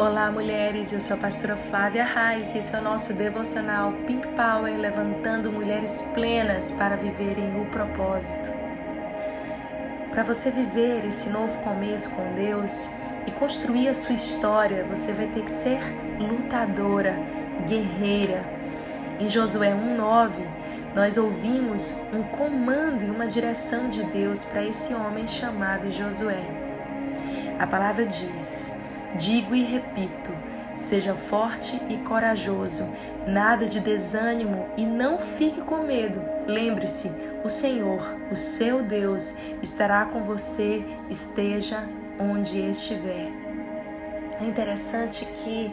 Olá, mulheres. Eu sou a pastora Flávia Reis e esse é o nosso devocional Pink Power, levantando mulheres plenas para viverem o propósito. Para você viver esse novo começo com Deus e construir a sua história, você vai ter que ser lutadora, guerreira. Em Josué 1:9, nós ouvimos um comando e uma direção de Deus para esse homem chamado Josué. A palavra diz: Digo e repito: seja forte e corajoso, nada de desânimo e não fique com medo. Lembre-se: o Senhor, o seu Deus, estará com você, esteja onde estiver. É interessante que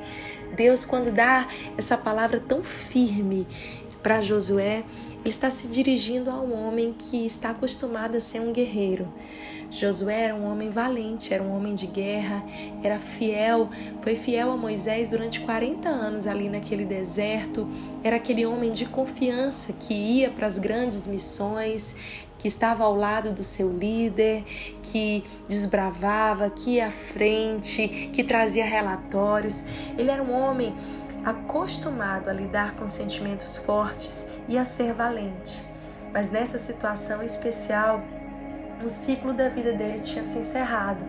Deus, quando dá essa palavra tão firme para Josué, ele está se dirigindo a um homem que está acostumado a ser um guerreiro. Josué era um homem valente, era um homem de guerra, era fiel, foi fiel a Moisés durante 40 anos ali naquele deserto, era aquele homem de confiança que ia para as grandes missões, que estava ao lado do seu líder, que desbravava, que ia à frente, que trazia relatórios. Ele era um homem acostumado a lidar com sentimentos fortes e a ser valente. Mas nessa situação especial, o ciclo da vida dele tinha se encerrado.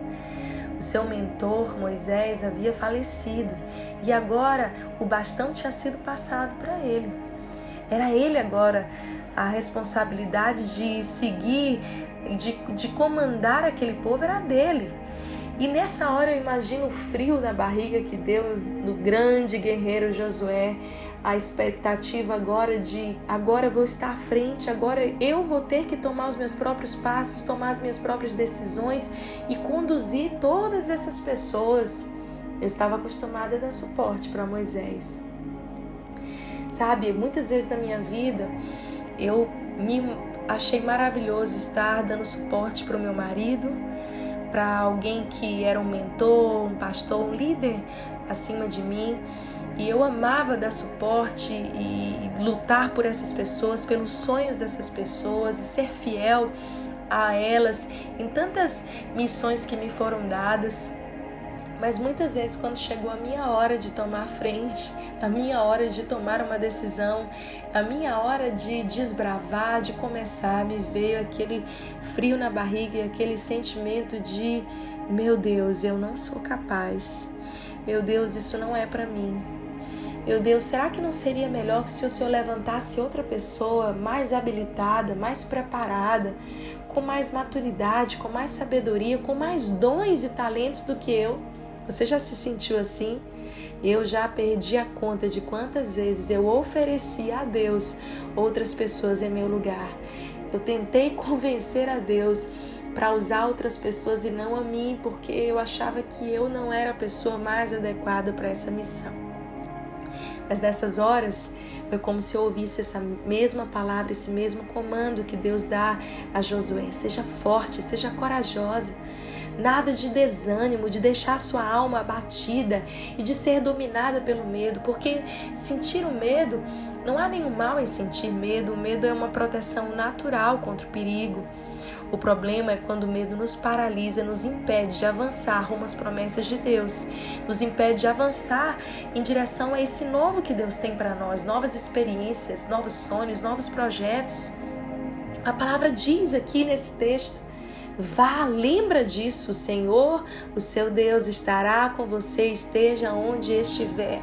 O seu mentor, Moisés, havia falecido e agora o bastão tinha sido passado para ele. Era ele agora a responsabilidade de seguir, de, de comandar aquele povo, era dele. E nessa hora eu imagino o frio na barriga que deu no grande guerreiro Josué, a expectativa agora de agora vou estar à frente, agora eu vou ter que tomar os meus próprios passos, tomar as minhas próprias decisões e conduzir todas essas pessoas. Eu estava acostumada a dar suporte para Moisés. Sabe, muitas vezes na minha vida eu me achei maravilhoso estar dando suporte para o meu marido, para alguém que era um mentor, um pastor, um líder acima de mim. E eu amava dar suporte e lutar por essas pessoas, pelos sonhos dessas pessoas e ser fiel a elas em tantas missões que me foram dadas. Mas muitas vezes, quando chegou a minha hora de tomar frente, a minha hora de tomar uma decisão, a minha hora de desbravar, de começar, me veio aquele frio na barriga e aquele sentimento de: meu Deus, eu não sou capaz. Meu Deus, isso não é para mim. Meu Deus, será que não seria melhor se o Senhor levantasse outra pessoa mais habilitada, mais preparada, com mais maturidade, com mais sabedoria, com mais dons e talentos do que eu? Você já se sentiu assim? Eu já perdi a conta de quantas vezes eu ofereci a Deus outras pessoas em meu lugar. Eu tentei convencer a Deus para usar outras pessoas e não a mim, porque eu achava que eu não era a pessoa mais adequada para essa missão. Mas nessas horas foi como se eu ouvisse essa mesma palavra, esse mesmo comando que Deus dá a Josué: seja forte, seja corajosa. Nada de desânimo, de deixar sua alma abatida e de ser dominada pelo medo, porque sentir o medo, não há nenhum mal em sentir medo, o medo é uma proteção natural contra o perigo. O problema é quando o medo nos paralisa, nos impede de avançar rumo às promessas de Deus, nos impede de avançar em direção a esse novo que Deus tem para nós, novas experiências, novos sonhos, novos projetos. A palavra diz aqui nesse texto Vá, lembra disso, o Senhor, o seu Deus estará com você, esteja onde estiver.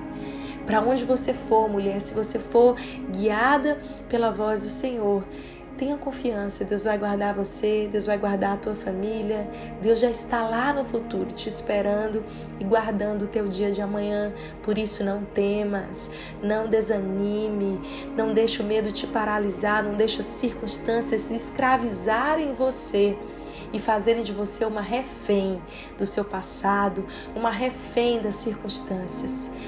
Para onde você for, mulher, se você for guiada pela voz do Senhor, Tenha confiança, Deus vai guardar você, Deus vai guardar a tua família. Deus já está lá no futuro te esperando e guardando o teu dia de amanhã. Por isso não temas, não desanime, não deixe o medo te paralisar, não deixe as circunstâncias escravizarem você e fazerem de você uma refém do seu passado, uma refém das circunstâncias.